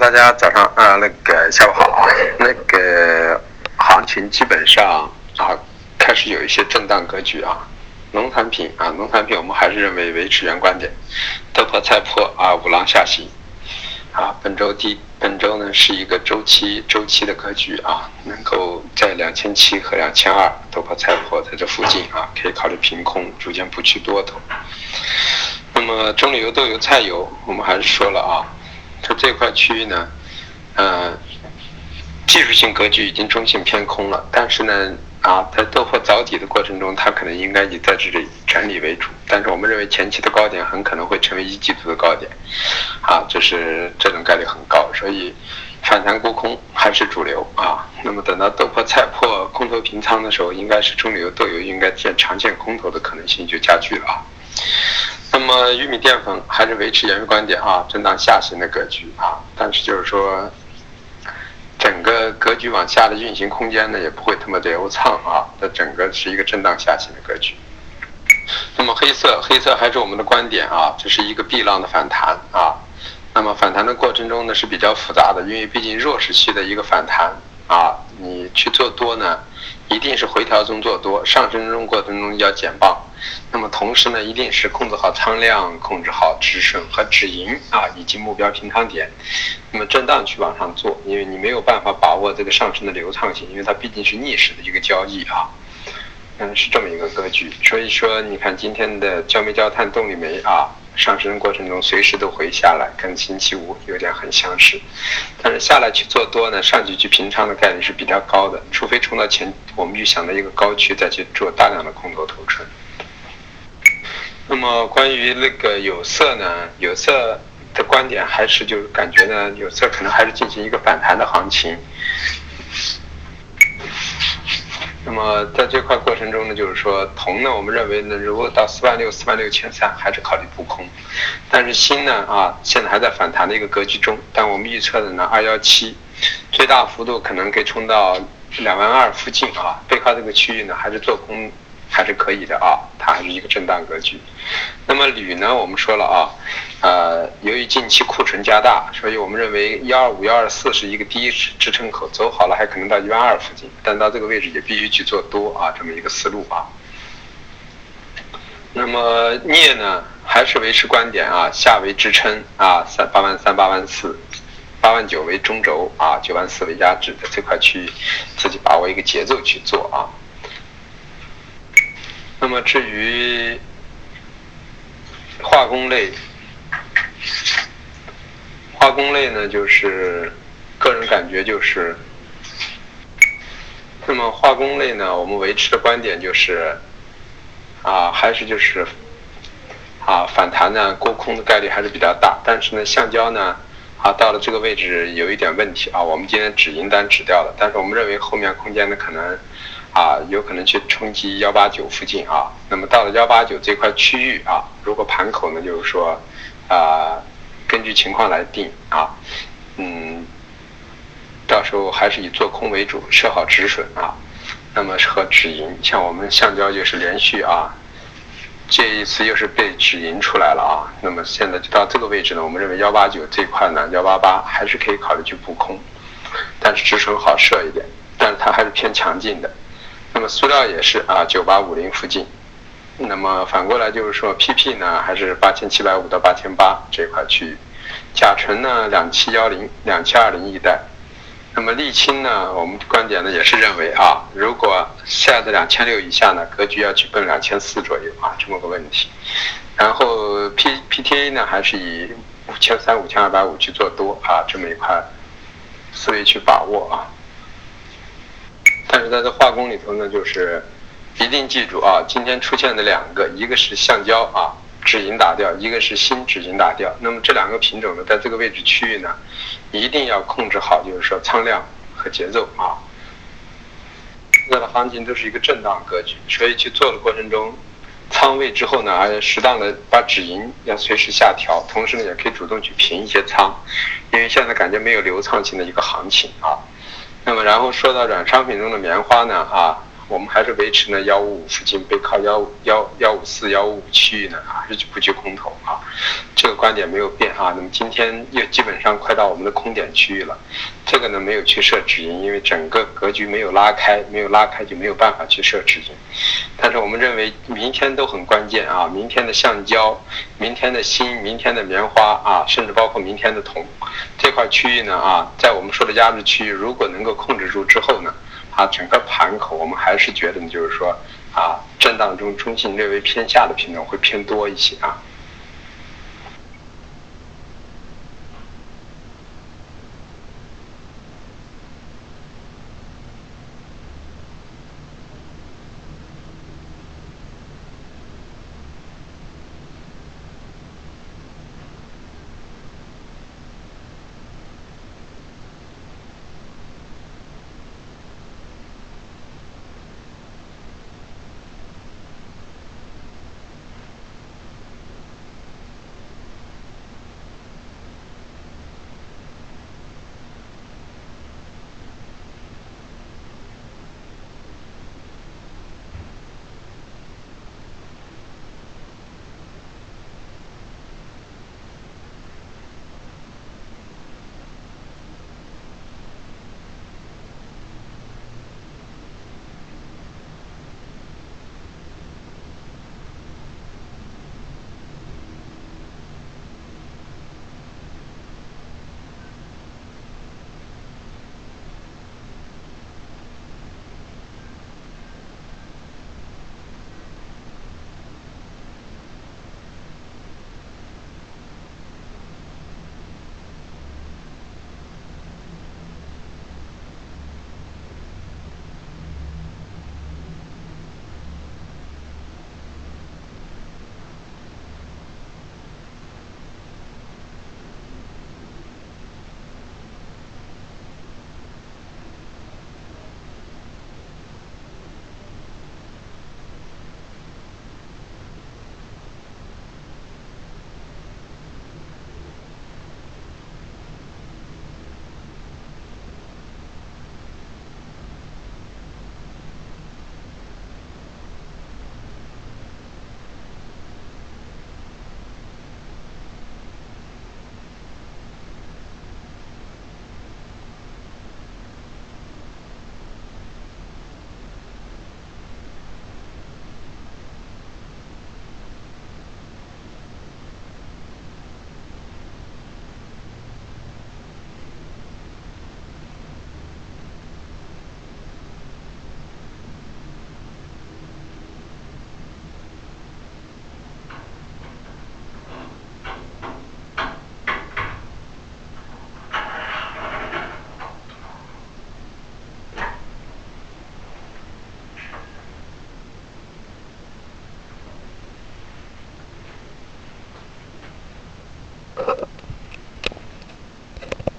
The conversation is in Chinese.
大家早上啊，那个下午好。那个行情基本上啊，开始有一些震荡格局啊。农产品啊，农产品我们还是认为维持原观点，豆粕菜粕啊，五浪下行。啊，本周第本周呢是一个周期周期的格局啊，能够在两千七和两千二豆粕菜粕在这附近啊，可以考虑平空，逐渐布局多头。那么中榈油豆油菜油，我们还是说了啊。这块区域呢，呃，技术性格局已经中性偏空了，但是呢，啊，在豆粕早底的过程中，它可能应该以在这里整理为主，但是我们认为前期的高点很可能会成为一季度的高点，啊，就是这种概率很高，所以反弹沽空还是主流啊。那么等到豆粕菜粕空头平仓的时候，应该是中流豆油应该见长线空头的可能性就加剧了啊。那么玉米淀粉还是维持原观点啊，震荡下行的格局啊，但是就是说，整个格局往下的运行空间呢也不会特别的流畅啊，它整个是一个震荡下行的格局。那么黑色黑色还是我们的观点啊，这是一个 B 浪的反弹啊，那么反弹的过程中呢是比较复杂的，因为毕竟弱势期的一个反弹啊，你去做多呢，一定是回调中做多，上升中过程中要减磅。那么同时呢，一定是控制好仓量，控制好止损和止盈啊，以及目标平仓点。那么震荡去往上做，因为你没有办法把握这个上升的流畅性，因为它毕竟是逆势的一个交易啊。嗯，是这么一个格局。所以说，你看今天的焦煤焦炭动力煤啊，上升过程中随时都会下来，跟星期五有点很相似。但是下来去做多呢，上去去平仓的概率是比较高的，除非冲到前，我们就想到一个高区再去做大量的空头头寸。那么关于那个有色呢？有色的观点还是就是感觉呢，有色可能还是进行一个反弹的行情。那么在这块过程中呢，就是说铜呢，我们认为呢，如果到四万六、四万六千三，还是考虑布空。但是锌呢，啊，现在还在反弹的一个格局中，但我们预测的呢，二幺七最大幅度可能可以冲到两万二附近啊，背靠这个区域呢，还是做空。还是可以的啊，它还是一个震荡格局。那么铝呢，我们说了啊，呃，由于近期库存加大，所以我们认为幺二五、幺二四是一个第一支撑口，走好了还可能到一万二附近，但到这个位置也必须去做多啊，这么一个思路啊。那么镍呢，还是维持观点啊，下为支撑啊，三八万三、八万四、八万九为中轴啊，九万四为压制的这块区域，自己把握一个节奏去做啊。那么至于化工类，化工类呢，就是个人感觉就是，那么化工类呢，我们维持的观点就是，啊，还是就是，啊，反弹呢，过空的概率还是比较大，但是呢，橡胶呢，啊，到了这个位置有一点问题啊，我们今天止盈单止掉了，但是我们认为后面空间呢可能。啊，有可能去冲击幺八九附近啊。那么到了幺八九这块区域啊，如果盘口呢，就是说，啊，根据情况来定啊，嗯，到时候还是以做空为主，设好止损啊。那么和止盈，像我们橡胶就是连续啊，这一次又是被止盈出来了啊。那么现在就到这个位置呢，我们认为幺八九这块呢，幺八八还是可以考虑去补空，但是止损好设一点，但是它还是偏强劲的。那么塑料也是啊，九八五零附近。那么反过来就是说，PP 呢还是八千七百五到八千八这块区域。甲醇呢两七幺零、两七二零一带。那么沥青呢，我们观点呢也是认为啊，如果下在两千六以下呢，格局要去奔两千四左右啊，这么个问题。然后 P PTA 呢还是以五千三、五千二百五去做多啊，这么一块思维去把握啊。但是在这化工里头呢，就是一定记住啊，今天出现的两个，一个是橡胶啊，止盈打掉；一个是锌止盈打掉。那么这两个品种呢，在这个位置区域呢，一定要控制好，就是说仓量和节奏啊。现在的行情都是一个震荡格局，所以去做的过程中，仓位之后呢，还适当的把止盈要随时下调，同时呢，也可以主动去平一些仓，因为现在感觉没有流畅性的一个行情啊。那么，然后说到软商品中的棉花呢，啊，我们还是维持呢幺五五附近背靠幺幺幺五四幺五五区域呢，还是布局空头啊，这个观点没有变啊。那么今天又基本上快到我们的空点区域了，这个呢没有去设止盈，因为整个格局没有拉开，没有拉开就没有办法去设止盈。但是我们认为明天都很关键啊，明天的橡胶、明天的锌、明天的棉花啊，甚至包括明天的铜这块区域呢啊，在我们说的压制区域，如果能够控制住之后呢。它，整个盘口我们还是觉得呢，就是说，啊，震荡中中性略微偏下的品种会偏多一些啊。